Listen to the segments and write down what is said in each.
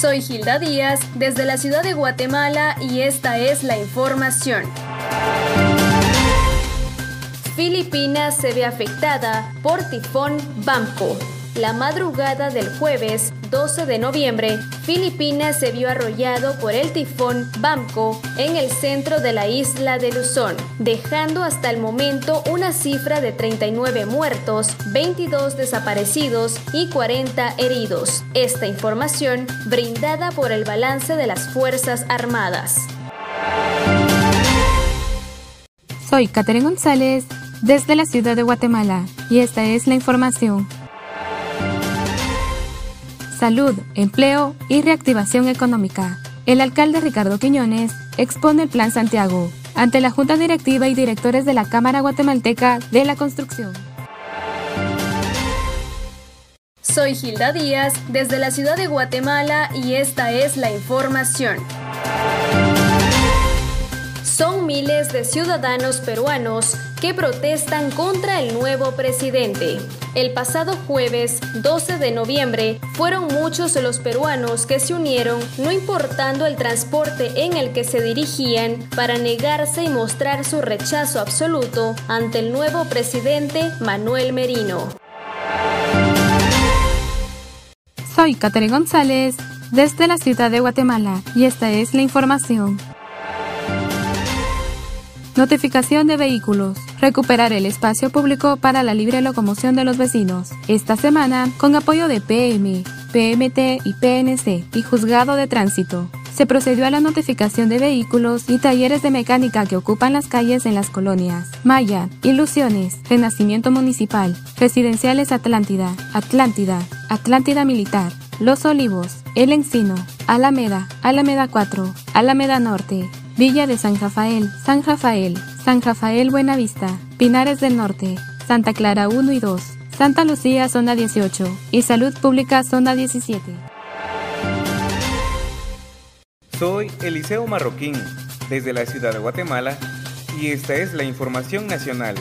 Soy Gilda Díaz desde la ciudad de Guatemala y esta es la información. Filipinas se ve afectada por tifón Bamco. La madrugada del jueves 12 de noviembre, Filipinas se vio arrollado por el tifón Bamco en el centro de la isla de Luzón, dejando hasta el momento una cifra de 39 muertos, 22 desaparecidos y 40 heridos. Esta información brindada por el balance de las Fuerzas Armadas. Soy Catherine González desde la ciudad de Guatemala y esta es la información salud, empleo y reactivación económica. El alcalde Ricardo Quiñones expone el Plan Santiago ante la Junta Directiva y directores de la Cámara Guatemalteca de la Construcción. Soy Gilda Díaz desde la ciudad de Guatemala y esta es la información. Son miles de ciudadanos peruanos que protestan contra el nuevo presidente. El pasado jueves 12 de noviembre fueron muchos los peruanos que se unieron, no importando el transporte en el que se dirigían, para negarse y mostrar su rechazo absoluto ante el nuevo presidente Manuel Merino. Soy Catherine González desde la ciudad de Guatemala y esta es la información. Notificación de vehículos. Recuperar el espacio público para la libre locomoción de los vecinos. Esta semana, con apoyo de PM, PMT y PNC y Juzgado de Tránsito, se procedió a la notificación de vehículos y talleres de mecánica que ocupan las calles en las colonias Maya, Ilusiones, Renacimiento Municipal, Residenciales Atlántida, Atlántida, Atlántida Militar, Los Olivos, El Encino, Alameda, Alameda 4, Alameda Norte, Villa de San Rafael, San Rafael, San Rafael Buenavista, Pinares del Norte, Santa Clara 1 y 2, Santa Lucía Zona 18 y Salud Pública Zona 17. Soy Eliseo Marroquín, desde la ciudad de Guatemala, y esta es la información nacional.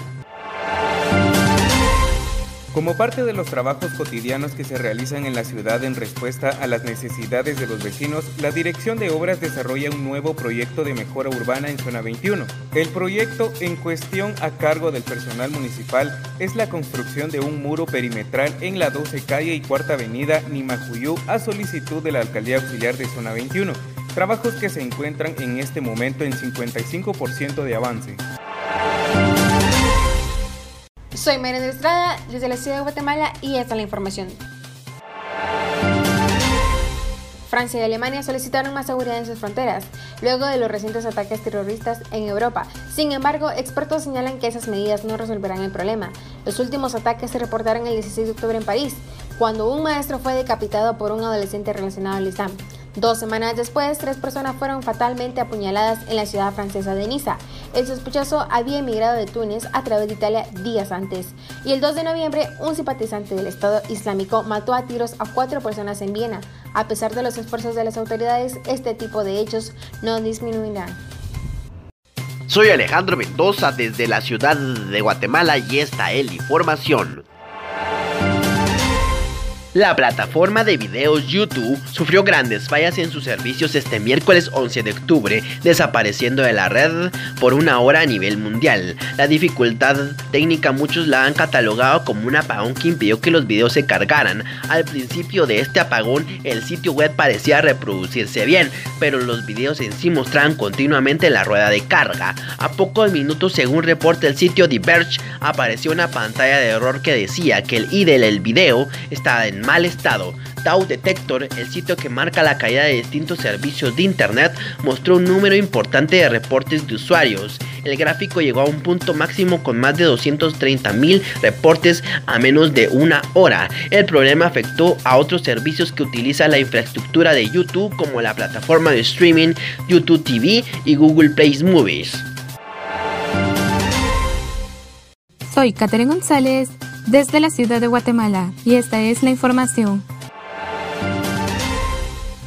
Como parte de los trabajos cotidianos que se realizan en la ciudad en respuesta a las necesidades de los vecinos, la Dirección de Obras desarrolla un nuevo proyecto de mejora urbana en Zona 21. El proyecto en cuestión a cargo del personal municipal es la construcción de un muro perimetral en la 12 calle y cuarta avenida Nimajuyú a solicitud de la Alcaldía Auxiliar de Zona 21. Trabajos que se encuentran en este momento en 55% de avance. Soy María Estrada desde la ciudad de Guatemala y esta es la información. Francia y Alemania solicitaron más seguridad en sus fronteras, luego de los recientes ataques terroristas en Europa. Sin embargo, expertos señalan que esas medidas no resolverán el problema. Los últimos ataques se reportaron el 16 de octubre en París, cuando un maestro fue decapitado por un adolescente relacionado al Islam. Dos semanas después, tres personas fueron fatalmente apuñaladas en la ciudad francesa de Niza. El sospechoso había emigrado de Túnez a través de Italia días antes. Y el 2 de noviembre, un simpatizante del Estado Islámico mató a tiros a cuatro personas en Viena. A pesar de los esfuerzos de las autoridades, este tipo de hechos no disminuirán. Soy Alejandro Mendoza desde la ciudad de Guatemala y esta es la información. La plataforma de videos YouTube sufrió grandes fallas en sus servicios este miércoles 11 de octubre, desapareciendo de la red por una hora a nivel mundial. La dificultad técnica muchos la han catalogado como un apagón que impidió que los videos se cargaran. Al principio de este apagón el sitio web parecía reproducirse bien, pero los videos en sí mostraban continuamente la rueda de carga. A pocos minutos según reporte el sitio Diverge apareció una pantalla de error que decía que el ID del video estaba en mal estado. Tau Detector, el sitio que marca la caída de distintos servicios de Internet, mostró un número importante de reportes de usuarios. El gráfico llegó a un punto máximo con más de 230 mil reportes a menos de una hora. El problema afectó a otros servicios que utilizan la infraestructura de YouTube como la plataforma de streaming YouTube TV y Google Play Movies. Soy Catherine González desde la ciudad de Guatemala y esta es la información.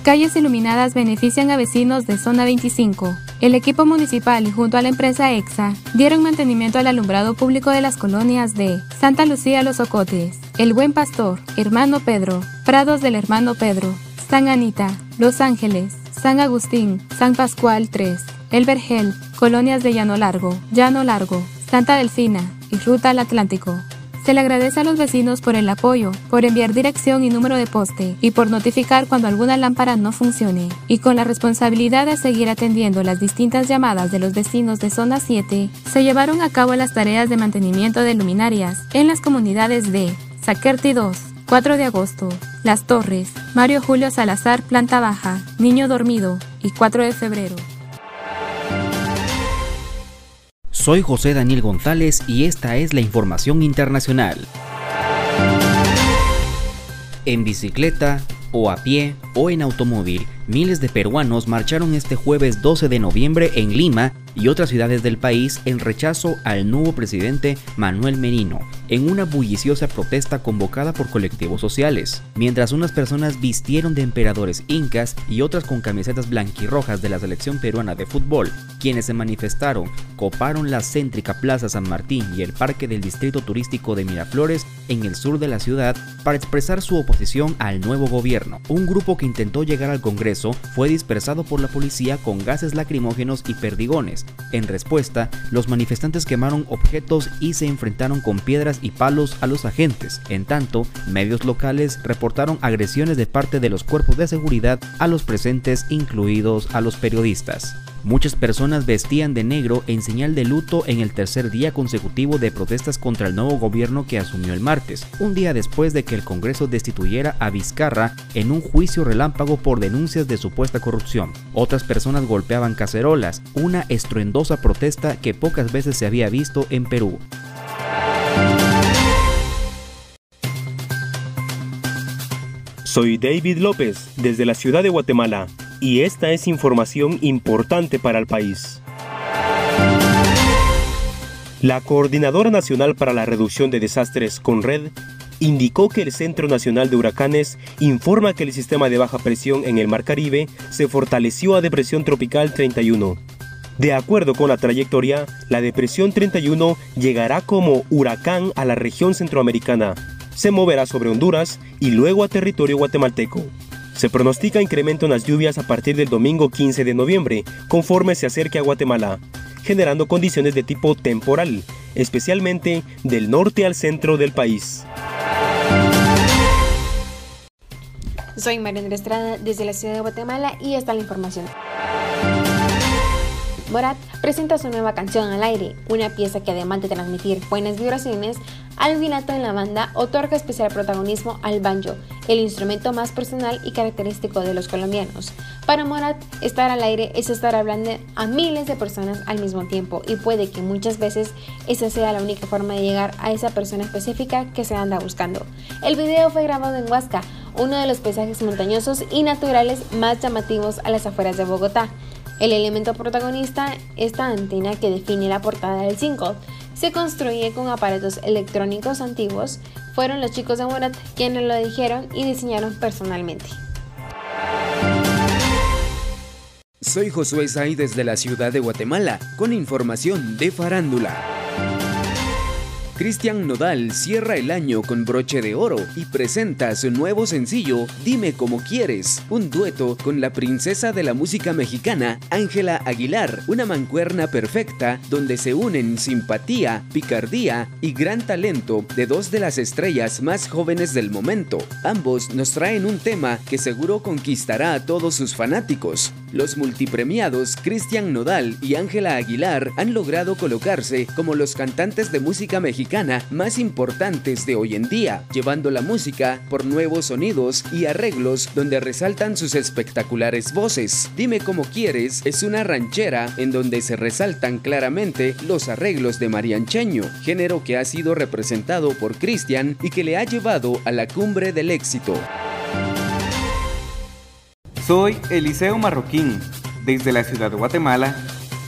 Calles iluminadas benefician a vecinos de Zona 25. El equipo municipal junto a la empresa EXA dieron mantenimiento al alumbrado público de las colonias de Santa Lucía Los Ocotes, El Buen Pastor, Hermano Pedro, Prados del Hermano Pedro, San Anita, Los Ángeles, San Agustín, San Pascual 3, El Vergel, Colonias de Llano Largo, Llano Largo, Santa Delfina y Ruta al Atlántico. Se le agradece a los vecinos por el apoyo, por enviar dirección y número de poste y por notificar cuando alguna lámpara no funcione. Y con la responsabilidad de seguir atendiendo las distintas llamadas de los vecinos de Zona 7, se llevaron a cabo las tareas de mantenimiento de luminarias en las comunidades de Saquerti 2, 4 de agosto, Las Torres, Mario Julio Salazar, planta baja, Niño Dormido y 4 de febrero. Soy José Daniel González y esta es la información internacional. En bicicleta, o a pie, o en automóvil, miles de peruanos marcharon este jueves 12 de noviembre en Lima y otras ciudades del país en rechazo al nuevo presidente Manuel Merino, en una bulliciosa protesta convocada por colectivos sociales, mientras unas personas vistieron de emperadores incas y otras con camisetas blanquirrojas de la selección peruana de fútbol, quienes se manifestaron, coparon la céntrica Plaza San Martín y el parque del distrito turístico de Miraflores en el sur de la ciudad para expresar su oposición al nuevo gobierno. Un grupo que intentó llegar al Congreso fue dispersado por la policía con gases lacrimógenos y perdigones. En respuesta, los manifestantes quemaron objetos y se enfrentaron con piedras y palos a los agentes. En tanto, medios locales reportaron agresiones de parte de los cuerpos de seguridad a los presentes, incluidos a los periodistas. Muchas personas vestían de negro en señal de luto en el tercer día consecutivo de protestas contra el nuevo gobierno que asumió el martes, un día después de que el Congreso destituyera a Vizcarra en un juicio relámpago por denuncias de supuesta corrupción. Otras personas golpeaban cacerolas, una estruendosa protesta que pocas veces se había visto en Perú. Soy David López, desde la ciudad de Guatemala y esta es información importante para el país. La Coordinadora Nacional para la Reducción de Desastres, CONRED, indicó que el Centro Nacional de Huracanes informa que el sistema de baja presión en el Mar Caribe se fortaleció a depresión tropical 31. De acuerdo con la trayectoria, la depresión 31 llegará como huracán a la región centroamericana, se moverá sobre Honduras y luego a territorio guatemalteco. Se pronostica incremento en las lluvias a partir del domingo 15 de noviembre, conforme se acerque a Guatemala, generando condiciones de tipo temporal, especialmente del norte al centro del país. Soy María Estrada desde la ciudad de Guatemala y esta es la información. Borat presenta su nueva canción al aire, una pieza que además de transmitir buenas vibraciones, al vinato en la banda otorga especial protagonismo al banjo, el instrumento más personal y característico de los colombianos. Para Morat, estar al aire es estar hablando a miles de personas al mismo tiempo y puede que muchas veces esa sea la única forma de llegar a esa persona específica que se anda buscando. El video fue grabado en Huasca, uno de los paisajes montañosos y naturales más llamativos a las afueras de Bogotá. El elemento protagonista, esta antena que define la portada del single, se construye con aparatos electrónicos antiguos. Fueron los chicos de Murat quienes lo dijeron y diseñaron personalmente. Soy Josué Zay desde la ciudad de Guatemala con información de farándula. Cristian Nodal cierra el año con broche de oro y presenta su nuevo sencillo Dime como quieres, un dueto con la princesa de la música mexicana, Ángela Aguilar, una mancuerna perfecta donde se unen simpatía, picardía y gran talento de dos de las estrellas más jóvenes del momento. Ambos nos traen un tema que seguro conquistará a todos sus fanáticos. Los multipremiados Cristian Nodal y Ángela Aguilar han logrado colocarse como los cantantes de música mexicana más importantes de hoy en día, llevando la música por nuevos sonidos y arreglos donde resaltan sus espectaculares voces. Dime como quieres es una ranchera en donde se resaltan claramente los arreglos de mariancheño, género que ha sido representado por Cristian y que le ha llevado a la cumbre del éxito. Soy Eliseo Marroquín, desde la ciudad de Guatemala,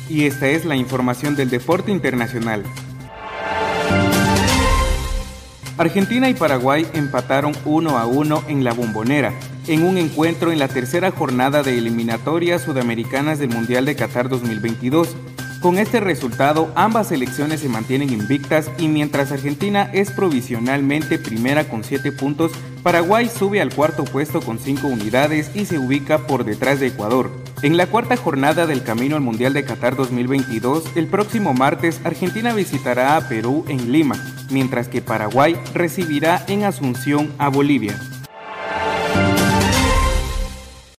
y esta es la información del deporte internacional. Argentina y Paraguay empataron 1 a 1 en la bombonera, en un encuentro en la tercera jornada de eliminatorias sudamericanas del Mundial de Qatar 2022. Con este resultado, ambas selecciones se mantienen invictas y mientras Argentina es provisionalmente primera con 7 puntos, Paraguay sube al cuarto puesto con 5 unidades y se ubica por detrás de Ecuador. En la cuarta jornada del Camino al Mundial de Qatar 2022, el próximo martes Argentina visitará a Perú en Lima, mientras que Paraguay recibirá en Asunción a Bolivia.